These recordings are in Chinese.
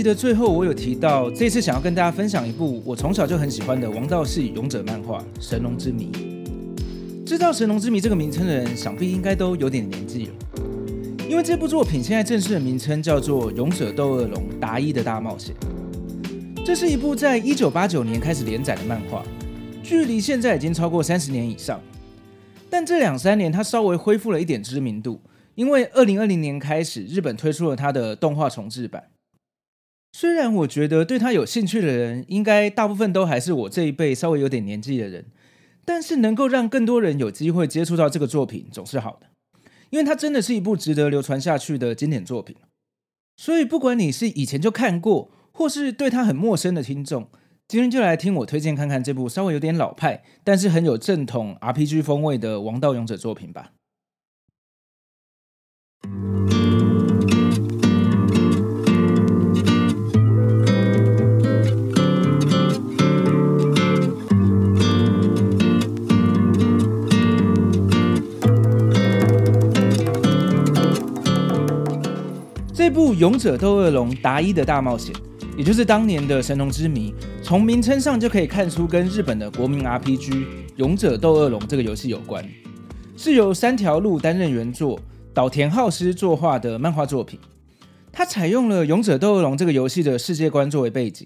集的最后，我有提到，这次想要跟大家分享一部我从小就很喜欢的王道系勇者漫画《神龙之谜》。知道《神龙之谜》这个名称的人，想必应该都有点年纪了，因为这部作品现在正式的名称叫做《勇者斗恶龙：达伊的大冒险》。这是一部在一九八九年开始连载的漫画，距离现在已经超过三十年以上。但这两三年，它稍微恢复了一点知名度。因为二零二零年开始，日本推出了它的动画重制版。虽然我觉得对他有兴趣的人，应该大部分都还是我这一辈稍微有点年纪的人，但是能够让更多人有机会接触到这个作品，总是好的。因为它真的是一部值得流传下去的经典作品。所以，不管你是以前就看过，或是对他很陌生的听众，今天就来听我推荐看看这部稍微有点老派，但是很有正统 RPG 风味的王道勇者作品吧。部《勇者斗恶龙：达伊的大冒险》，也就是当年的《神农之谜》，从名称上就可以看出跟日本的国民 RPG《勇者斗恶龙》这个游戏有关，是由三条路担任原作。岛田浩司作画的漫画作品，它采用了《勇者斗恶龙》这个游戏的世界观作为背景。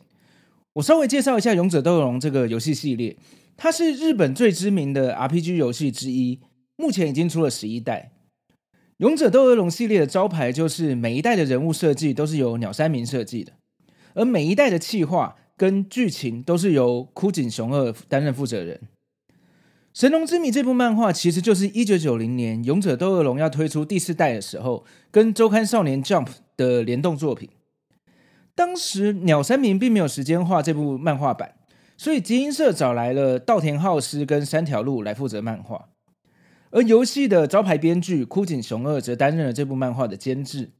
我稍微介绍一下《勇者斗恶龙》这个游戏系列，它是日本最知名的 RPG 游戏之一，目前已经出了十一代。《勇者斗恶龙》系列的招牌就是每一代的人物设计都是由鸟山明设计的，而每一代的企划跟剧情都是由枯井雄二担任负责人。《神龙之谜》这部漫画其实就是一九九零年《勇者斗恶龙》要推出第四代的时候，跟周刊少年 Jump 的联动作品。当时鸟山明并没有时间画这部漫画版，所以集英社找来了稻田浩司跟三条路来负责漫画，而游戏的招牌编剧枯井雄二则担任了这部漫画的监制。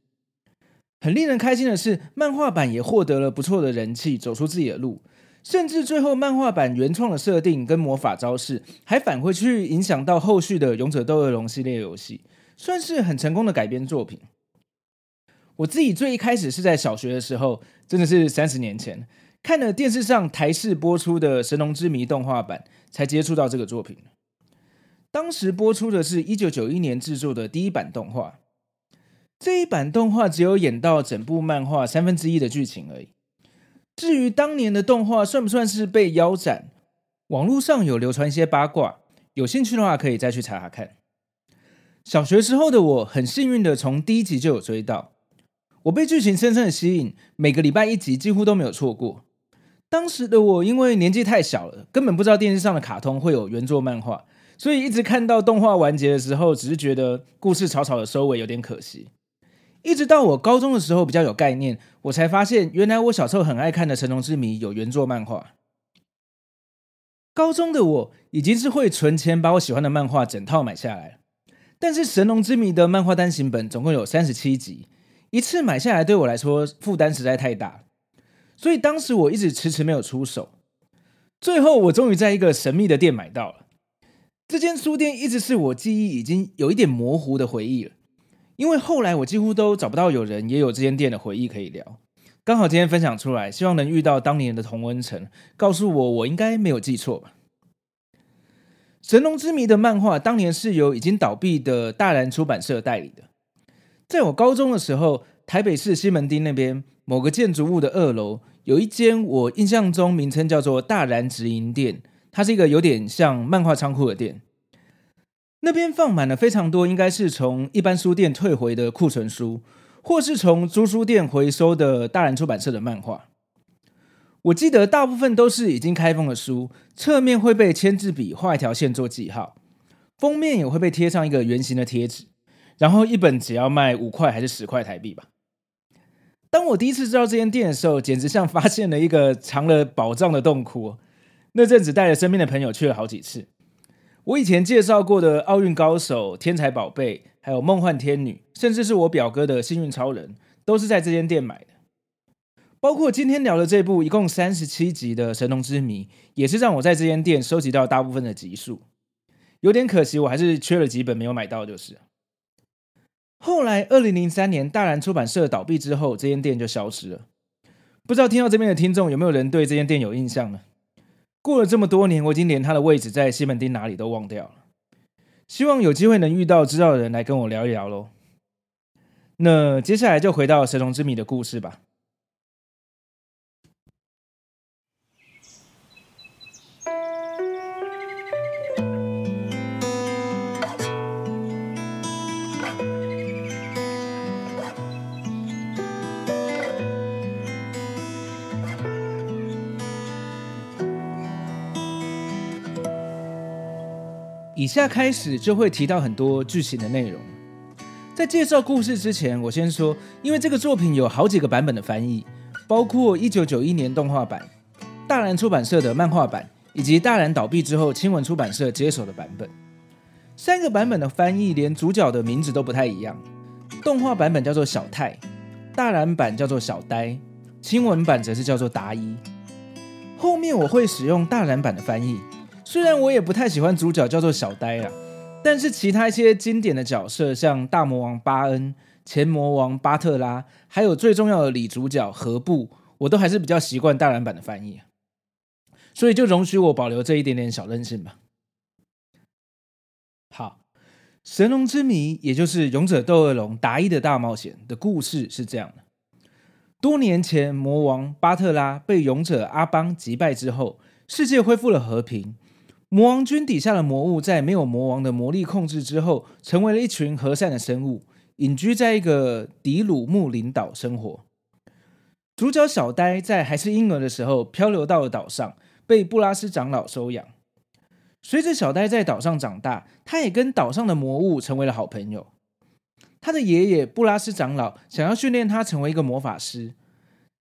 很令人开心的是，漫画版也获得了不错的人气，走出自己的路。甚至最后，漫画版原创的设定跟魔法招式还返回去影响到后续的《勇者斗恶龙》系列游戏，算是很成功的改编作品。我自己最一开始是在小学的时候，真的是三十年前，看了电视上台视播出的《神龙之谜》动画版，才接触到这个作品。当时播出的是一九九一年制作的第一版动画，这一版动画只有演到整部漫画三分之一的剧情而已。至于当年的动画算不算是被腰斩？网络上有流传一些八卦，有兴趣的话可以再去查查看。小学时候的我很幸运的从第一集就有追到，我被剧情深深的吸引，每个礼拜一集几乎都没有错过。当时的我因为年纪太小了，根本不知道电视上的卡通会有原作漫画，所以一直看到动画完结的时候，只是觉得故事草草的收尾有点可惜。一直到我高中的时候比较有概念，我才发现原来我小时候很爱看的《神农之谜》有原作漫画。高中的我已经是会存钱把我喜欢的漫画整套买下来，但是《神农之谜》的漫画单行本总共有三十七集，一次买下来对我来说负担实在太大，所以当时我一直迟迟没有出手。最后我终于在一个神秘的店买到了，这间书店一直是我记忆已经有一点模糊的回忆了。因为后来我几乎都找不到有人也有这间店的回忆可以聊，刚好今天分享出来，希望能遇到当年的同温层，告诉我我应该没有记错吧。《神龙之谜》的漫画当年是由已经倒闭的大然出版社代理的。在我高中的时候，台北市西门町那边某个建筑物的二楼，有一间我印象中名称叫做大然直营店，它是一个有点像漫画仓库的店。那边放满了非常多，应该是从一般书店退回的库存书，或是从租书店回收的大然出版社的漫画。我记得大部分都是已经开封的书，侧面会被签字笔画一条线做记号，封面也会被贴上一个圆形的贴纸，然后一本只要卖五块还是十块台币吧。当我第一次知道这间店的时候，简直像发现了一个藏了宝藏的洞窟。那阵子带着身边的朋友去了好几次。我以前介绍过的《奥运高手》《天才宝贝》，还有《梦幻天女》，甚至是我表哥的《幸运超人》，都是在这间店买的。包括今天聊的这部一共三十七集的《神农之谜》，也是让我在这间店收集到大部分的集数。有点可惜，我还是缺了几本没有买到，就是。后来，二零零三年大然出版社倒闭之后，这间店就消失了。不知道听到这边的听众有没有人对这间店有印象呢？过了这么多年，我已经连他的位置在西门町哪里都忘掉了。希望有机会能遇到知道的人来跟我聊一聊喽。那接下来就回到神龙之谜的故事吧。以下开始就会提到很多剧情的内容。在介绍故事之前，我先说，因为这个作品有好几个版本的翻译，包括一九九一年动画版、大然出版社的漫画版，以及大然倒闭之后青文出版社接手的版本。三个版本的翻译连主角的名字都不太一样。动画版本叫做小泰，大然版叫做小呆，青文版则是叫做达一。后面我会使用大然版的翻译。虽然我也不太喜欢主角叫做小呆啊，但是其他一些经典的角色，像大魔王巴恩、前魔王巴特拉，还有最重要的女主角何布，我都还是比较习惯大然版的翻译，所以就容许我保留这一点点小任性吧。好，神龙之谜，也就是勇者斗恶龙达一的大冒险的故事是这样的：多年前，魔王巴特拉被勇者阿邦击败之后，世界恢复了和平。魔王军底下的魔物在没有魔王的魔力控制之后，成为了一群和善的生物，隐居在一个迪鲁木林岛生活。主角小呆在还是婴儿的时候漂流到了岛上，被布拉斯长老收养。随着小呆在岛上长大，他也跟岛上的魔物成为了好朋友。他的爷爷布拉斯长老想要训练他成为一个魔法师，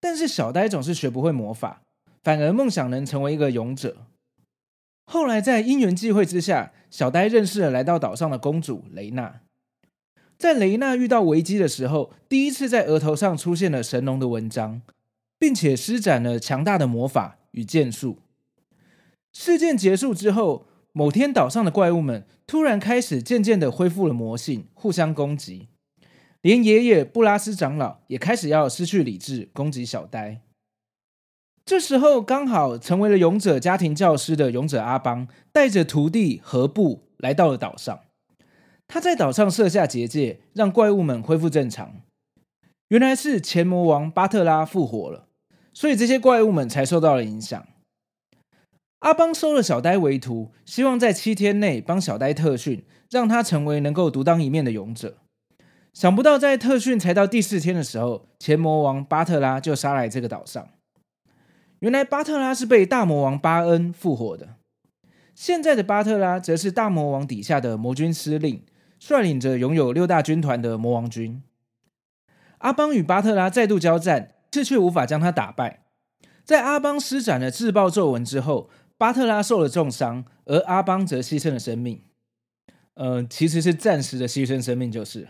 但是小呆总是学不会魔法，反而梦想能成为一个勇者。后来，在因缘际会之下，小呆认识了来到岛上的公主雷娜。在雷娜遇到危机的时候，第一次在额头上出现了神龙的纹章，并且施展了强大的魔法与剑术。事件结束之后，某天岛上的怪物们突然开始渐渐的恢复了魔性，互相攻击。连爷爷布拉斯长老也开始要失去理智，攻击小呆。这时候刚好成为了勇者家庭教师的勇者阿邦，带着徒弟何布来到了岛上。他在岛上设下结界，让怪物们恢复正常。原来是前魔王巴特拉复活了，所以这些怪物们才受到了影响。阿邦收了小呆为徒，希望在七天内帮小呆特训，让他成为能够独当一面的勇者。想不到在特训才到第四天的时候，前魔王巴特拉就杀来这个岛上。原来巴特拉是被大魔王巴恩复活的，现在的巴特拉则是大魔王底下的魔军司令，率领着拥有六大军团的魔王军。阿邦与巴特拉再度交战，却却无法将他打败。在阿邦施展了自爆咒文之后，巴特拉受了重伤，而阿邦则牺牲了生命。呃，其实是暂时的牺牲生命，就是。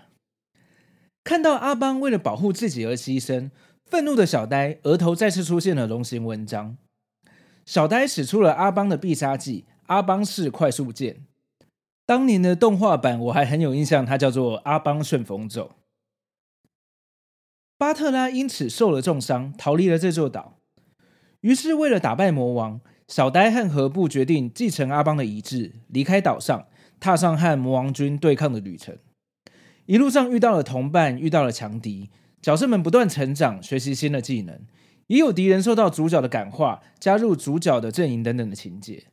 看到阿邦为了保护自己而牺牲。愤怒的小呆额头再次出现了龙形纹章，小呆使出了阿邦的必杀技——阿邦式快速剑。当年的动画版我还很有印象，它叫做阿邦顺风咒。巴特拉因此受了重伤，逃离了这座岛。于是，为了打败魔王，小呆和何布决定继承阿邦的遗志，离开岛上，踏上和魔王军对抗的旅程。一路上遇到了同伴，遇到了强敌，角色们不断成长，学习新的技能，也有敌人受到主角的感化，加入主角的阵营等等的情节。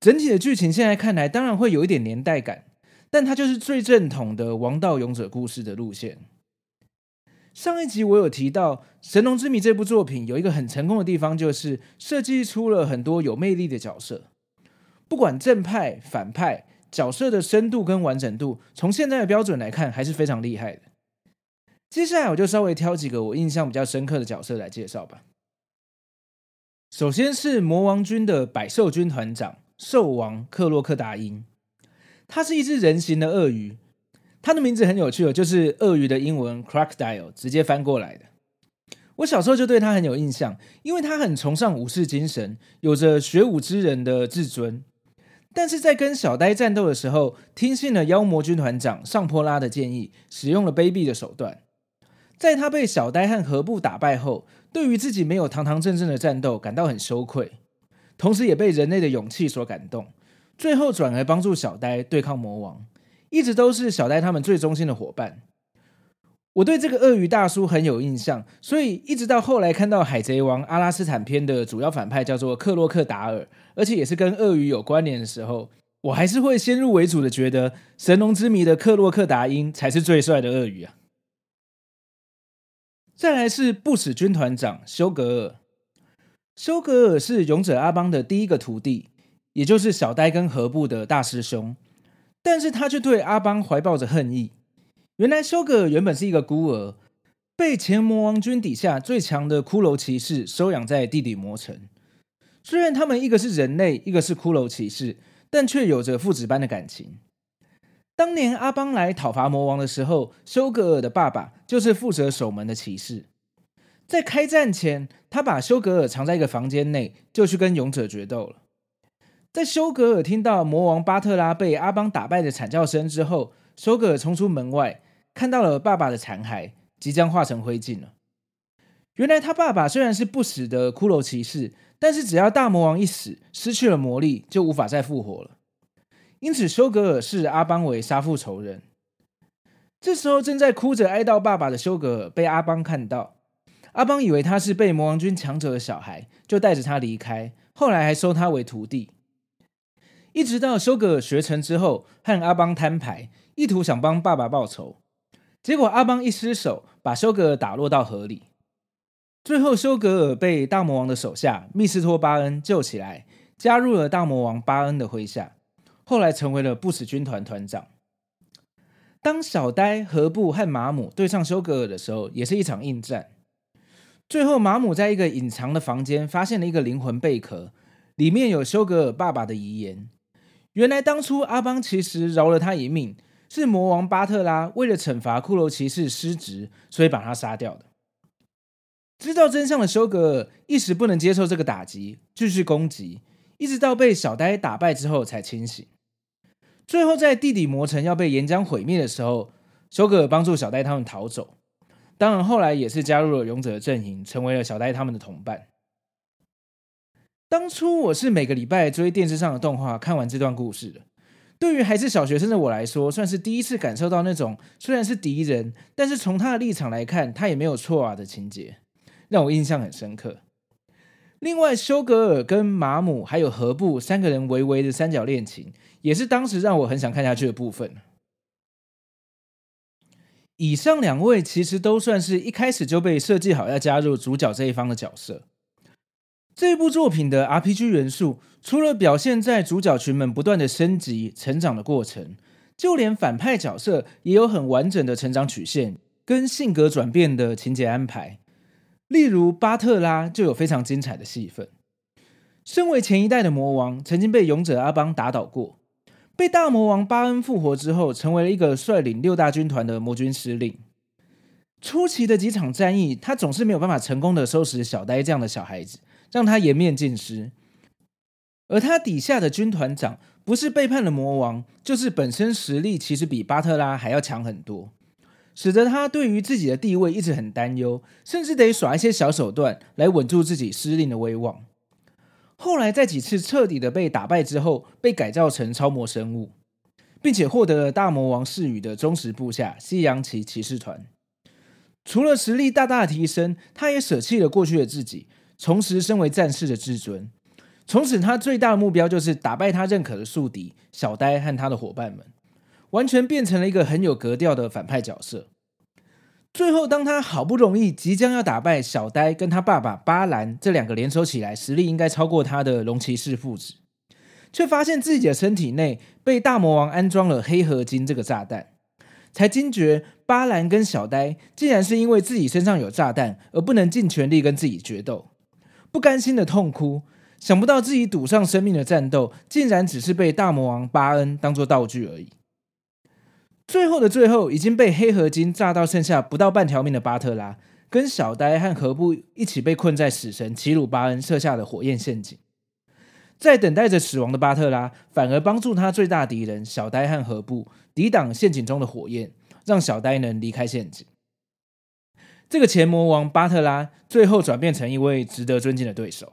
整体的剧情现在看来，当然会有一点年代感，但它就是最正统的王道勇者故事的路线。上一集我有提到《神龙之谜》这部作品有一个很成功的地方，就是设计出了很多有魅力的角色，不管正派、反派，角色的深度跟完整度，从现在的标准来看，还是非常厉害的。接下来我就稍微挑几个我印象比较深刻的角色来介绍吧。首先是魔王军的百兽军团长。兽王克洛克达因，他是一只人形的鳄鱼，他的名字很有趣哦，就是鳄鱼的英文 crocodile 直接翻过来的。我小时候就对他很有印象，因为他很崇尚武士精神，有着学武之人的自尊。但是在跟小呆战斗的时候，听信了妖魔军团长尚波拉的建议，使用了卑鄙的手段。在他被小呆和何布打败后，对于自己没有堂堂正正的战斗感到很羞愧。同时也被人类的勇气所感动，最后转而帮助小呆对抗魔王，一直都是小呆他们最忠心的伙伴。我对这个鳄鱼大叔很有印象，所以一直到后来看到《海贼王》阿拉斯坦篇的主要反派叫做克洛克达尔，而且也是跟鳄鱼有关联的时候，我还是会先入为主的觉得《神龙之谜》的克洛克达因才是最帅的鳄鱼啊。再来是不死军团长休格尔。休格尔是勇者阿邦的第一个徒弟，也就是小呆跟何布的大师兄，但是他却对阿邦怀抱着恨意。原来休格尔原本是一个孤儿，被前魔王军底下最强的骷髅骑士收养在地底魔城。虽然他们一个是人类，一个是骷髅骑士，但却有着父子般的感情。当年阿邦来讨伐魔王的时候，修格尔的爸爸就是负责守门的骑士。在开战前，他把修格尔藏在一个房间内，就去跟勇者决斗了。在修格尔听到魔王巴特拉被阿邦打败的惨叫声之后，修格尔冲出门外，看到了爸爸的残骸，即将化成灰烬了。原来他爸爸虽然是不死的骷髅骑士，但是只要大魔王一死，失去了魔力，就无法再复活了。因此，休格尔视阿邦为杀父仇人。这时候，正在哭着哀悼爸爸的休格尔被阿邦看到。阿邦以为他是被魔王军抢走的小孩，就带着他离开。后来还收他为徒弟，一直到休格尔学成之后，和阿邦摊牌，意图想帮爸爸报仇。结果阿邦一失手，把休格尔打落到河里。最后，休格尔被大魔王的手下密斯托巴恩救起来，加入了大魔王巴恩的麾下。后来成为了不死军团团长。当小呆、何布和马姆对上休格尔的时候，也是一场硬战。最后，马姆在一个隐藏的房间发现了一个灵魂贝壳，里面有休格尔爸爸的遗言。原来，当初阿邦其实饶了他一命，是魔王巴特拉为了惩罚骷髅骑士失职，所以把他杀掉的。知道真相的休格尔一时不能接受这个打击，继续攻击，一直到被小呆打败之后才清醒。最后，在地底魔城要被岩浆毁灭的时候，修格尔帮助小呆他们逃走。当然，后来也是加入了勇者的阵营，成为了小呆他们的同伴。当初我是每个礼拜追电视上的动画，看完这段故事的。对于还是小学生的我来说，算是第一次感受到那种虽然是敌人，但是从他的立场来看，他也没有错啊的情节，让我印象很深刻。另外，修格尔跟马姆还有何布三个人微微的三角恋情，也是当时让我很想看下去的部分。以上两位其实都算是一开始就被设计好要加入主角这一方的角色。这部作品的 RPG 元素，除了表现在主角群们不断的升级成长的过程，就连反派角色也有很完整的成长曲线跟性格转变的情节安排。例如巴特拉就有非常精彩的戏份。身为前一代的魔王，曾经被勇者阿邦打倒过。被大魔王巴恩复活之后，成为了一个率领六大军团的魔军司令。初期的几场战役，他总是没有办法成功的收拾小呆这样的小孩子，让他颜面尽失。而他底下的军团长，不是背叛了魔王，就是本身实力其实比巴特拉还要强很多。使得他对于自己的地位一直很担忧，甚至得耍一些小手段来稳住自己司令的威望。后来在几次彻底的被打败之后，被改造成超模生物，并且获得了大魔王示羽的忠实部下西洋棋骑士团。除了实力大大提升，他也舍弃了过去的自己，重拾身为战士的自尊。从此，他最大的目标就是打败他认可的宿敌小呆和他的伙伴们，完全变成了一个很有格调的反派角色。最后，当他好不容易即将要打败小呆跟他爸爸巴兰这两个联手起来实力应该超过他的龙骑士父子，却发现自己的身体内被大魔王安装了黑合金这个炸弹。才惊觉，巴兰跟小呆竟然是因为自己身上有炸弹而不能尽全力跟自己决斗，不甘心的痛哭。想不到自己赌上生命的战斗，竟然只是被大魔王巴恩当做道具而已。最后的最后，已经被黑合金炸到剩下不到半条命的巴特拉，跟小呆和何布一起被困在死神奇鲁巴恩设下的火焰陷阱。在等待着死亡的巴特拉，反而帮助他最大敌人小呆和何布抵挡陷阱中的火焰，让小呆能离开陷阱。这个前魔王巴特拉最后转变成一位值得尊敬的对手。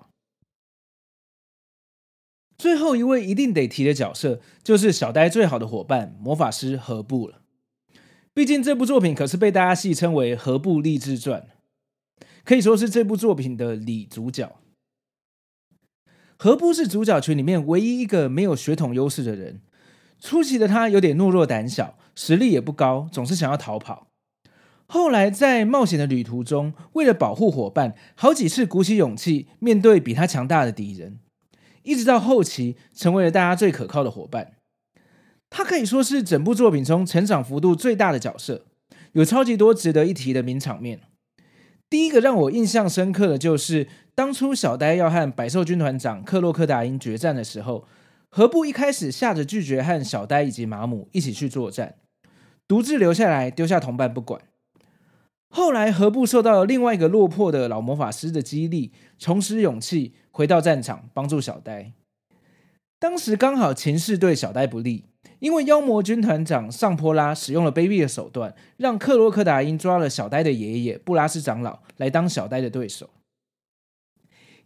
最后一位一定得提的角色，就是小呆最好的伙伴魔法师何布了。毕竟这部作品可是被大家戏称为《何布励志传》，可以说是这部作品的里主角。何布是主角群里面唯一一个没有血统优势的人。初期的他有点懦弱胆小，实力也不高，总是想要逃跑。后来在冒险的旅途中，为了保护伙伴，好几次鼓起勇气面对比他强大的敌人，一直到后期成为了大家最可靠的伙伴。他可以说是整部作品中成长幅度最大的角色，有超级多值得一提的名场面。第一个让我印象深刻的就是，当初小呆要和百兽军团长克洛克达因决战的时候，何不一开始吓着拒绝和小呆以及马姆一起去作战，独自留下来丢下同伴不管。后来何布受到了另外一个落魄的老魔法师的激励，重拾勇气，回到战场帮助小呆。当时刚好情势对小呆不利。因为妖魔军团长尚坡拉使用了卑鄙的手段，让克洛克达因抓了小呆的爷爷布拉斯长老来当小呆的对手。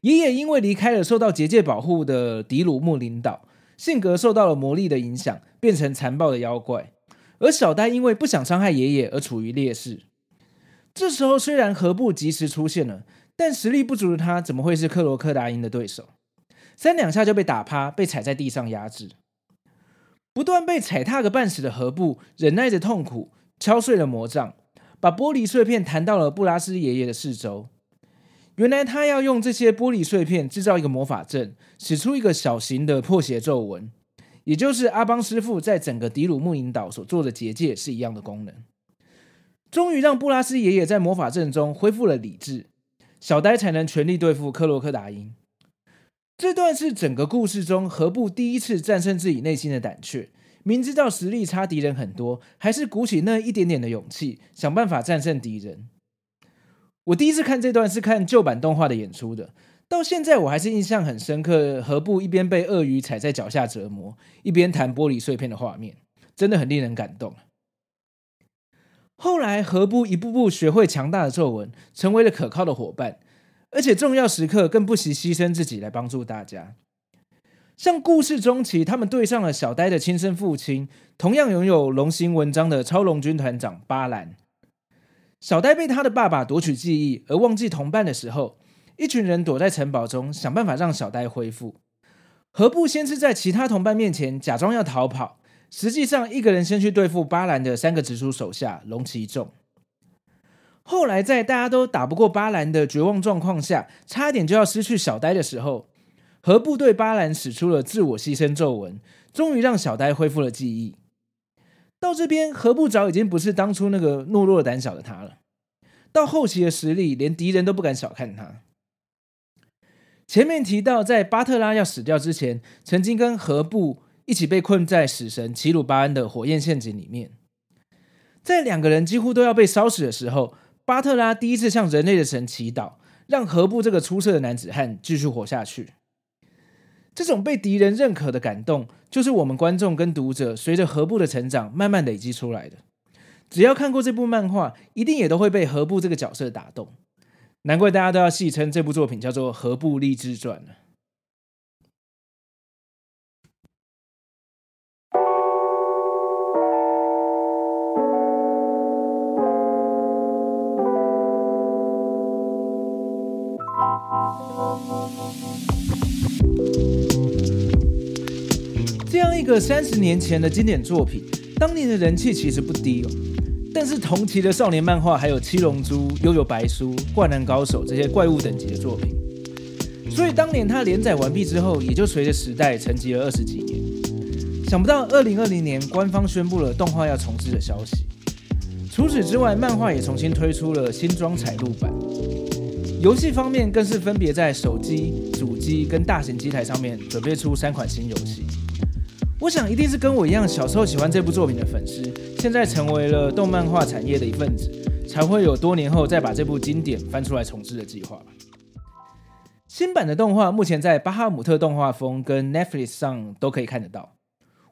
爷爷因为离开了受到结界保护的迪鲁木林岛，性格受到了魔力的影响，变成残暴的妖怪。而小呆因为不想伤害爷爷而处于劣势。这时候虽然何布及时出现了，但实力不足的他怎么会是克洛克达因的对手？三两下就被打趴，被踩在地上压制。不断被踩踏个半死的何布，忍耐着痛苦，敲碎了魔杖，把玻璃碎片弹到了布拉斯爷爷的四周。原来他要用这些玻璃碎片制造一个魔法阵，使出一个小型的破邪咒文，也就是阿邦师傅在整个迪鲁木林岛所做的结界是一样的功能。终于让布拉斯爷爷在魔法阵中恢复了理智，小呆才能全力对付克洛克达因。这段是整个故事中何布第一次战胜自己内心的胆怯，明知道实力差敌人很多，还是鼓起那一点点的勇气，想办法战胜敌人。我第一次看这段是看旧版动画的演出的，到现在我还是印象很深刻。何布一边被鳄鱼踩在脚下折磨，一边弹玻璃碎片的画面，真的很令人感动。后来何不一步步学会强大的咒文，成为了可靠的伙伴。而且重要时刻更不惜牺牲自己来帮助大家。像故事中期，他们对上了小呆的亲生父亲，同样拥有龙形纹章的超龙军团长巴兰。小呆被他的爸爸夺取记忆而忘记同伴的时候，一群人躲在城堡中想办法让小呆恢复。何不先是在其他同伴面前假装要逃跑，实际上一个人先去对付巴兰的三个直属手下龙骑众。后来，在大家都打不过巴兰的绝望状况下，差点就要失去小呆的时候，何布对巴兰使出了自我牺牲咒文，终于让小呆恢复了记忆。到这边，何布早已经不是当初那个懦弱胆小的他了。到后期的实力，连敌人都不敢小看他。前面提到，在巴特拉要死掉之前，曾经跟何布一起被困在死神奇鲁巴恩的火焰陷阱里面，在两个人几乎都要被烧死的时候。巴特拉第一次向人类的神祈祷，让何布这个出色的男子汉继续活下去。这种被敌人认可的感动，就是我们观众跟读者随着何布的成长慢慢累积出来的。只要看过这部漫画，一定也都会被河布这个角色打动。难怪大家都要戏称这部作品叫做《河布励志传》呢。个三十年前的经典作品，当年的人气其实不低哦。但是同期的少年漫画还有《七龙珠》《悠悠白书》《灌篮高手》这些怪物等级的作品，所以当年它连载完毕之后，也就随着时代沉寂了二十几年。想不到二零二零年官方宣布了动画要重制的消息。除此之外，漫画也重新推出了新装彩录版。游戏方面更是分别在手机、主机跟大型机台上面准备出三款新游戏。我想一定是跟我一样，小时候喜欢这部作品的粉丝，现在成为了动漫画产业的一份子，才会有多年后再把这部经典翻出来重制的计划吧。新版的动画目前在巴哈姆特动画风跟 Netflix 上都可以看得到，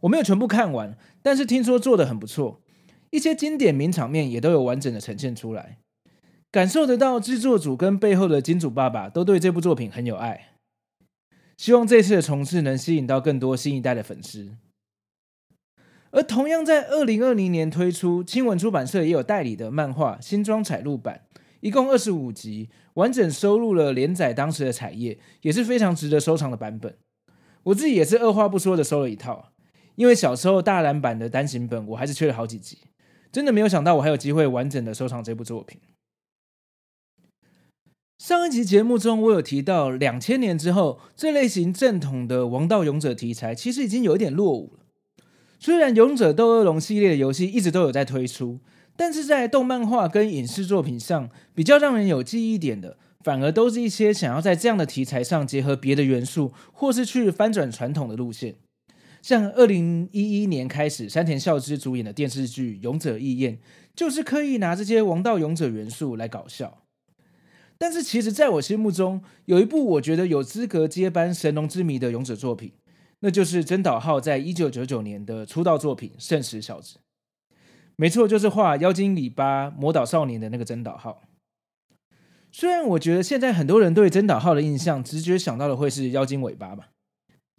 我没有全部看完，但是听说做得很不错，一些经典名场面也都有完整的呈现出来，感受得到制作组跟背后的金主爸爸都对这部作品很有爱。希望这次的重制能吸引到更多新一代的粉丝。而同样在二零二零年推出，青文出版社也有代理的漫画新装彩录版，一共二十五集，完整收录了连载当时的彩页，也是非常值得收藏的版本。我自己也是二话不说的收了一套，因为小时候大蓝版的单行本我还是缺了好几集，真的没有想到我还有机会完整的收藏这部作品。上一集节目中，我有提到，两千年之后，这类型正统的王道勇者题材其实已经有一点落伍了。虽然《勇者斗恶龙》系列的游戏一直都有在推出，但是在动漫画跟影视作品上，比较让人有记忆点的，反而都是一些想要在这样的题材上结合别的元素，或是去翻转传统的路线。像二零一一年开始，山田孝之主演的电视剧《勇者义彦》，就是刻意拿这些王道勇者元素来搞笑。但是其实，在我心目中，有一部我觉得有资格接班《神龙之谜》的勇者作品，那就是真岛浩在一九九九年的出道作品《圣石小子》。没错，就是画妖精尾巴魔导少年的那个真岛浩。虽然我觉得现在很多人对真岛浩的印象，直觉想到的会是妖精尾巴吧，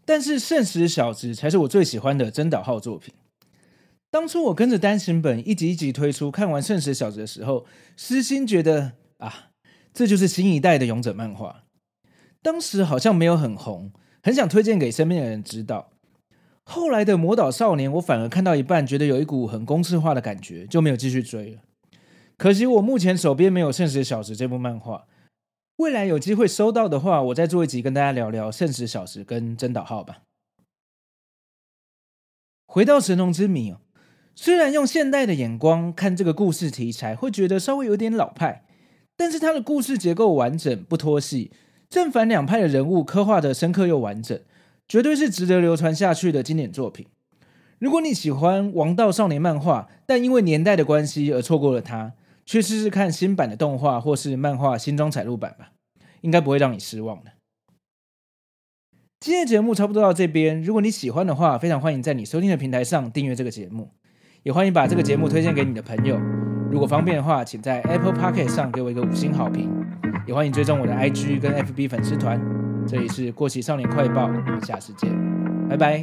但是《圣石小子》才是我最喜欢的真岛浩作品。当初我跟着单行本一集一集推出，看完《圣石小子》的时候，私心觉得啊。这就是新一代的勇者漫画，当时好像没有很红，很想推荐给身边的人知道。后来的魔导少年，我反而看到一半，觉得有一股很公式化的感觉，就没有继续追了。可惜我目前手边没有《圣石小时》这部漫画，未来有机会收到的话，我再做一集跟大家聊聊《圣石小时》跟真岛号吧。回到《神农之谜》，虽然用现代的眼光看这个故事题材，会觉得稍微有点老派。但是它的故事结构完整，不拖戏，正反两派的人物刻画的深刻又完整，绝对是值得流传下去的经典作品。如果你喜欢王道少年漫画，但因为年代的关系而错过了它，去试试看新版的动画或是漫画新装彩录版吧，应该不会让你失望的。今天的节目差不多到这边，如果你喜欢的话，非常欢迎在你收听的平台上订阅这个节目，也欢迎把这个节目推荐给你的朋友。如果方便的话，请在 Apple p o c k e t 上给我一个五星好评，也欢迎追踪我的 IG 跟 FB 粉丝团。这里是过期少年快报，我们下次见，拜拜。